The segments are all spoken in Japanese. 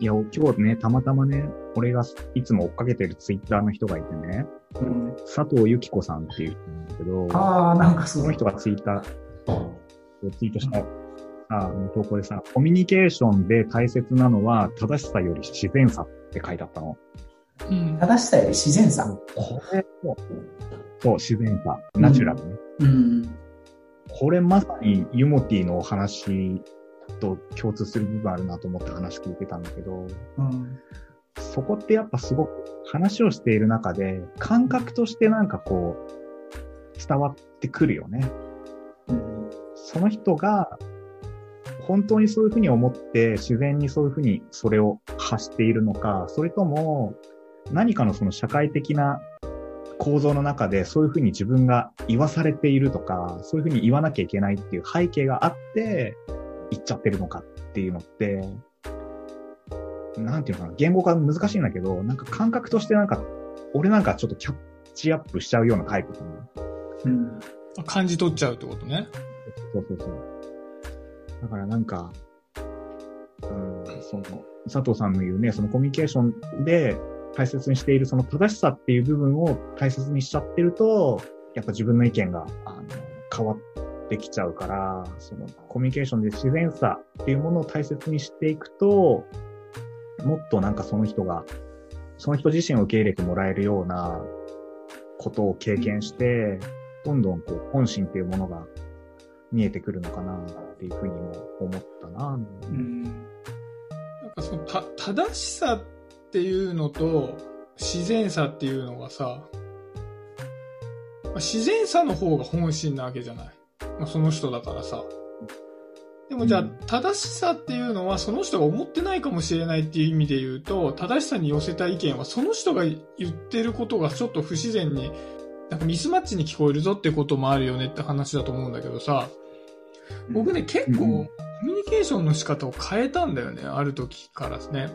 いや、今日ね、たまたまね、俺がいつも追っかけてるツイッターの人がいてね、うん、佐藤由紀子さんっていう人なんだけど、ああ、なんかその人がツイッター、ツイートした、あ投稿でさ、コミュニケーションで大切なのは正しさより自然さって書いてあったの。うん。正しさより自然さ。これも、そう、自然さ、ナチュラルね。うん。これまさにユモティのお話と共通する部分あるなと思って話聞いてたんだけど、うん。そこってやっぱすごく話をしている中で感覚としてなんかこう伝わってくるよね。うん。その人が本当にそういうふうに思って自然にそういうふうにそれを発しているのか、それとも何かのその社会的な構造の中でそういうふうに自分が言わされているとか、そういうふうに言わなきゃいけないっていう背景があって言っちゃってるのかっていうのって、なんていうのかな、言語化難しいんだけど、なんか感覚としてなんか、俺なんかちょっとキャッチアップしちゃうようなタイプかな。うん。感じ取っちゃうってことね。そうそうそう。だからなんか、うん、その、佐藤さんの言うね、そのコミュニケーションで大切にしているその正しさっていう部分を大切にしちゃってると、やっぱ自分の意見が、あの、変わってきちゃうから、そのコミュニケーションで自然さっていうものを大切にしていくと、もっとなんかその人が、その人自身を受け入れてもらえるようなことを経験して、どんどんこう本心っていうものが見えてくるのかなっていうふうにも思ったな。うん。なんかそのた、正しさっていうのと自然さっていうのがさ、自然さの方が本心なわけじゃない。まあ、その人だからさ。でもじゃあ、うん。正しさっていうのはその人が思ってないかもしれないっていう意味で言うと、正しさに寄せた意見はその人が言ってることがちょっと不自然に、なんかミスマッチに聞こえるぞってこともあるよねって話だと思うんだけどさ、僕ね、結構、うんコミュニケーションの仕方を変えたんだよね、ある時からですね。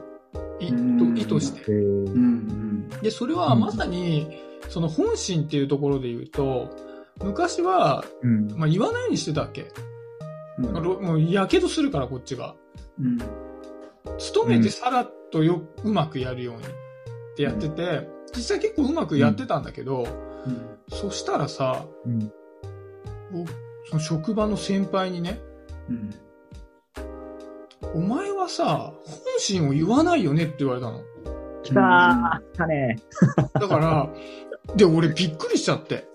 意図して。で、それはまさに、その本心っていうところで言うと、昔は、うん。まあ、言わないようにしてたわけ？うん。まあろもう、やけどするから、こっちが。うん。努めてさらっとよ、うまくやるようにってやってて、実際結構うまくやってたんだけど、うん。そしたらさ、うん。僕その職場の先輩にね、うん。お前はさ、本心を言わないよねって言われたの。来たー来たねだから、で、俺びっくりしちゃって。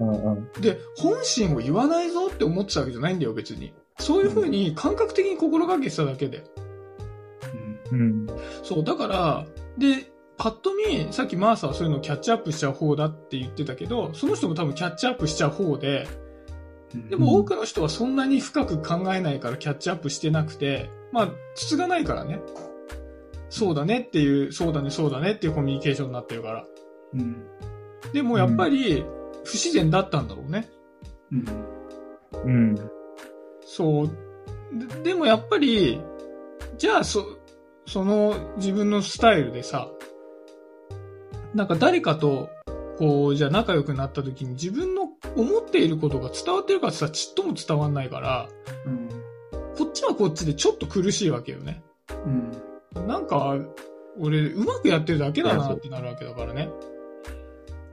うんうん。で、本心を言わないぞって思ってたわけじゃないんだよ、別に。そういう風に感覚的に心がけてただけで。うん。そう、だから、で、パッと見、さっきマーサはそういうのをキャッチアップしちゃう方だって言ってたけど、その人も多分キャッチアップしちゃう方で、うん。でも多くの人はそんなに深く考えないからキャッチアップしてなくて、まあ、筒がないからね。そうだねっていう、そうだね、そうだねっていうコミュニケーションになってるから。うん。でもやっぱり、不自然だったんだろうね。うん。うん。そう。ででもやっぱり、じゃあ、そ、その自分のスタイルでさ、なんか誰かと、こう、じゃあ仲良くなった時に自分の思っていることが伝わってるかってさ、ちっとも伝わんないから、うん。こっちはこっちでちょっと苦しいわけよね。うん。なんか、俺、うまくやってるだけだなってなるわけだからね。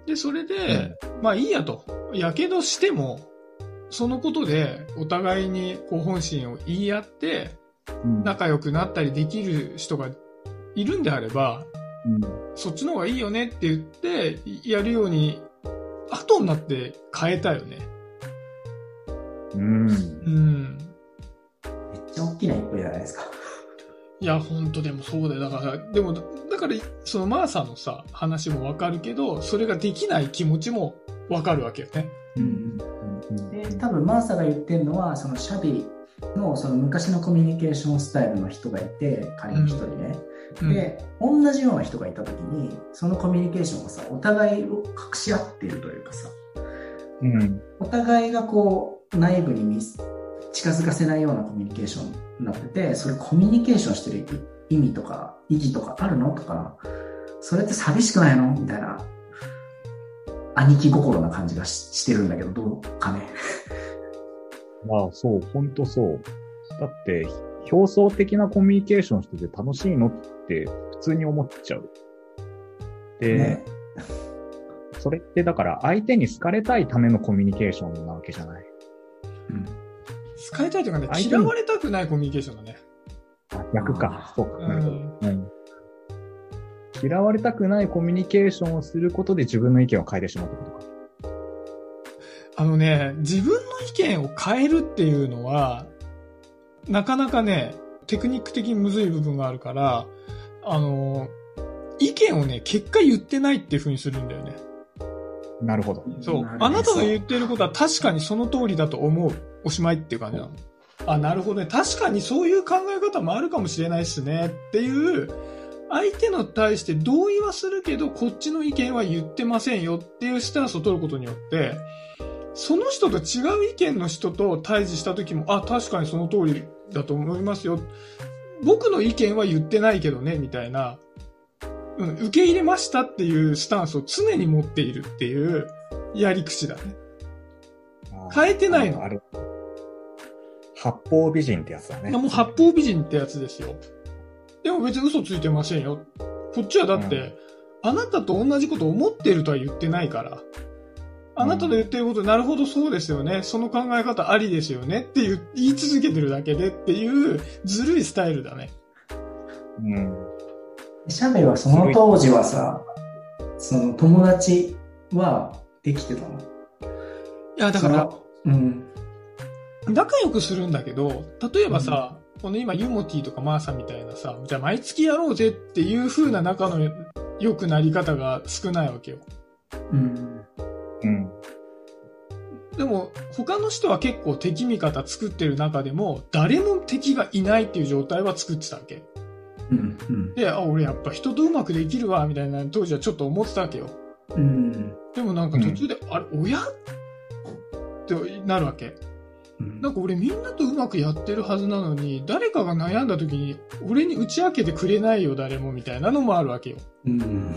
で、それで、まあいいやと。やけどしても、そのことでお互いにこう本心を言い合って、うん。仲良くなったりできる人がいるんであれば、うん。そっちの方がいいよねって言って、やるように、後になって変えたよね。うん。うん。めっちゃ大きな一歩じゃないですか。いや、ほんとでもそうだよ。だから、でも、だから、そのマーサのさ、話もわかるけど、それができない気持ちもわかるわけよね。うん。うん。で、多分マーサが言ってるのは、そのシャビのその昔のコミュニケーションスタイルの人がいて、仮に一人ね。うん、で、同じような人がいたときに、そのコミュニケーションをさ、お互いを隠し合っているというかさ、うん。お互いがこう、内部に近づかせないようなコミュニケーションになってて、それコミュニケーションしてる意味とか、意義とかあるのとか、それって寂しくないの？みたいな、兄貴心な感じがししてるんだけど、どうかね。まあそう、ほんとそう。だって、競争的なコミュニケーションしてて楽しいのって普通に思っちゃう。で、ね。それってだから相手に好かれたいためのコミュニケーションなわけじゃない。うん。使いたいというかね、嫌われたくないコミュニケーションだね。あ逆か。そうか。うなるほど。ん。うん。嫌われたくないコミュニケーションをすることで自分の意見を変えてしまうってことか。あのね、自分の意見を変えるっていうのは、なかなかね、テクニック的にむずい部分があるから、あの、意見をね、結果言ってないっていう風にするんだよね。なるほど。そうあなたが言ってることは確かにその通りだと思う。おしまいっていう感じなの。あ、なるほどね。確かにそういう考え方もあるかもしれないっすね。っていう、相手の対して同意はするけど、こっちの意見は言ってませんよっていうスタンスを取ることによって、その人と違う意見の人と対峙した時も、あ、確かにその通りだと思いますよ。僕の意見は言ってないけどね、みたいな。うん、受け入れましたっていうスタンスを常に持っているっていうやり口だね。変えてないのあれ。八方美人ってやつだね。もう八方美人ってやつですよ。でも別に嘘ついてませんよ。こっちはだって、あなたと同じこと思ってるとは言ってないから。あなたの言ってること、なるほどそうですよね。その考え方ありですよねっていう言い続けてるだけでっていうずるいスタイルだね。うん。シャベはその当時はさ、その友達はできてたの？いや、だから、うん。仲良くするんだけど、例えばさ、この今ユモティとかマーサみたいなさ、じゃあ毎月やろうぜっていう風な仲の良くなり方が少ないわけよ。うん。うん。でも、他の人は結構敵味方作ってる中でも、誰も敵がいないっていう状態は作ってたわけ。うん。うん。で、あ、俺やっぱ人とうまくできるわ、みたいな当時はちょっと思ってたわけよ。うん。でもなんか途中で、あれ、親？ってなるわけ。うんなんか俺みんなとうまくやってるはずなのに、誰かが悩んだ時に、俺に打ち明けてくれないよ、誰も、みたいなのもあるわけよ。うん。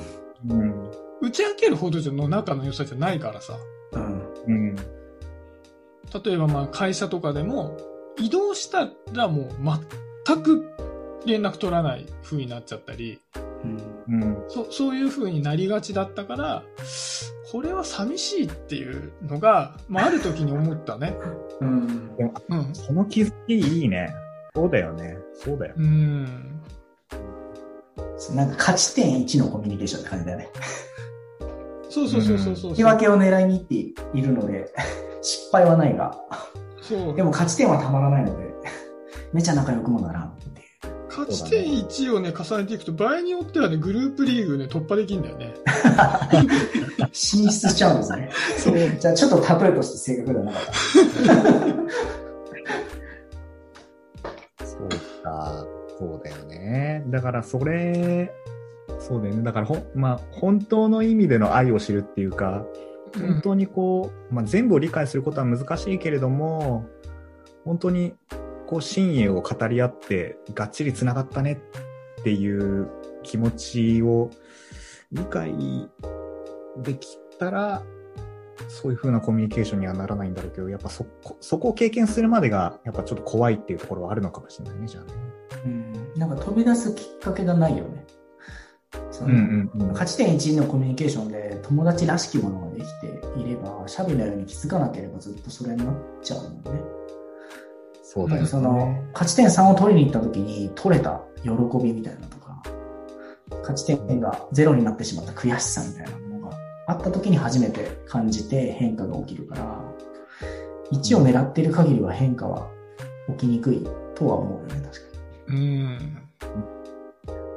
うん。打ち明けるほどの仲の良さじゃないからさ。うん。うん。例えばまあ会社とかでも、移動したらもう全く連絡取らない風になっちゃったり、うん。うん。そそういう風になりがちだったから、これは寂しいっていうのが、まあある時に思ったね。うん。うん。その気づきいいね。そうだよね。そうだよ。うん。なんか勝ち点1のコミュニケーションって感じだよね。そうそうそうそうそう。引き分けを狙いに行っているので、失敗はないが、そうで。も勝ち点はたまらないので、めちゃ仲良くもならん。勝ち点1をね、重ねていくと、場合によってはね、グループリーグね、突破できるんだよね。進出しちゃうんですね。そう。じゃあちょっと例えとして正確ではなかった。そうか。そうだよね。だからそれ、そうだよね。だからほん、まあ、本当の意味での愛を知るっていうか、本当にこう、まあ、全部を理解することは難しいけれども、本当にこう、親友を語り合って、がっちり繋がったねっていう気持ちを理解できたら、そういう風なコミュニケーションにはならないんだろうけど、やっぱそこ、そこを経験するまでが、やっぱちょっと怖いっていうところはあるのかもしれないね、じゃあね。うん。なんか飛び出すきっかけがないよね。そのうんうん。勝ち点1のコミュニケーションで友達らしきものができていれば、シャビのように気づかなければずっとそれになっちゃうもんね。そうだよね。その、勝ち点3を取りに行った時に取れた喜びみたいなのとか、勝ち点がゼロになってしまった悔しさみたいなものがあった時に初めて感じて変化が起きるから、1を狙っている限りは変化は起きにくいとは思うよね、確かうん。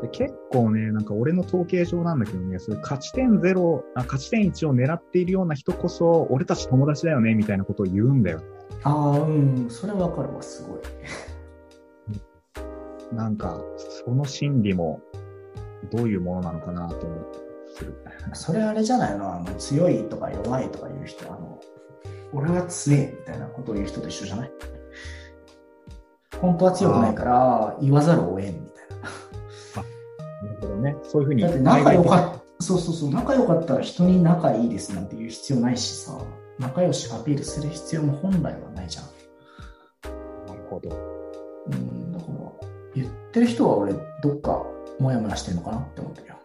で結構ね、なんか俺の統計上なんだけどね、そういう勝ち点0あ、勝ち点1を狙っているような人こそ、俺たち友達だよね、みたいなことを言うんだよ。に。ああ、うん、それわかるわ、すごい。なんか、その心理も、どういうものなのかなと思って。それあれじゃないのあの、強いとか弱いとか言う人、あの、俺は強いみたいなことを言う人と一緒じゃない？本当は強くないから、言わざるを得んみたいな。なるほどね。そういうふうに。だって仲良っかった、そうそうそう、仲良かったら人に仲いいですなんて言う必要ないしさ、仲良しアピールする必要も本来はないじゃん。なるほど。うん、だかから、言ってる人は俺、どっか、もやもやしてるのかなって思ってるよ。